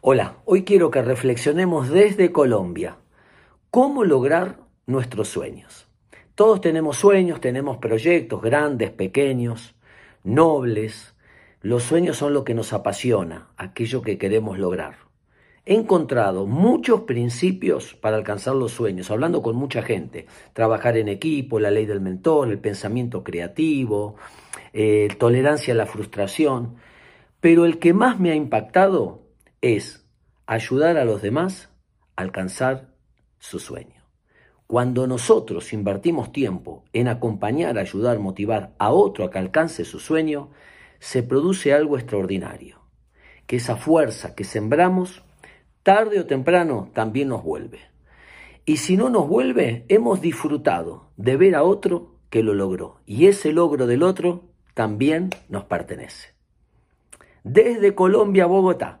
Hola, hoy quiero que reflexionemos desde Colombia. ¿Cómo lograr nuestros sueños? Todos tenemos sueños, tenemos proyectos grandes, pequeños, nobles. Los sueños son lo que nos apasiona, aquello que queremos lograr. He encontrado muchos principios para alcanzar los sueños, hablando con mucha gente. Trabajar en equipo, la ley del mentor, el pensamiento creativo, eh, tolerancia a la frustración. Pero el que más me ha impactado es ayudar a los demás a alcanzar su sueño. Cuando nosotros invertimos tiempo en acompañar, ayudar, motivar a otro a que alcance su sueño, se produce algo extraordinario, que esa fuerza que sembramos, tarde o temprano también nos vuelve. Y si no nos vuelve, hemos disfrutado de ver a otro que lo logró. Y ese logro del otro también nos pertenece. Desde Colombia a Bogotá,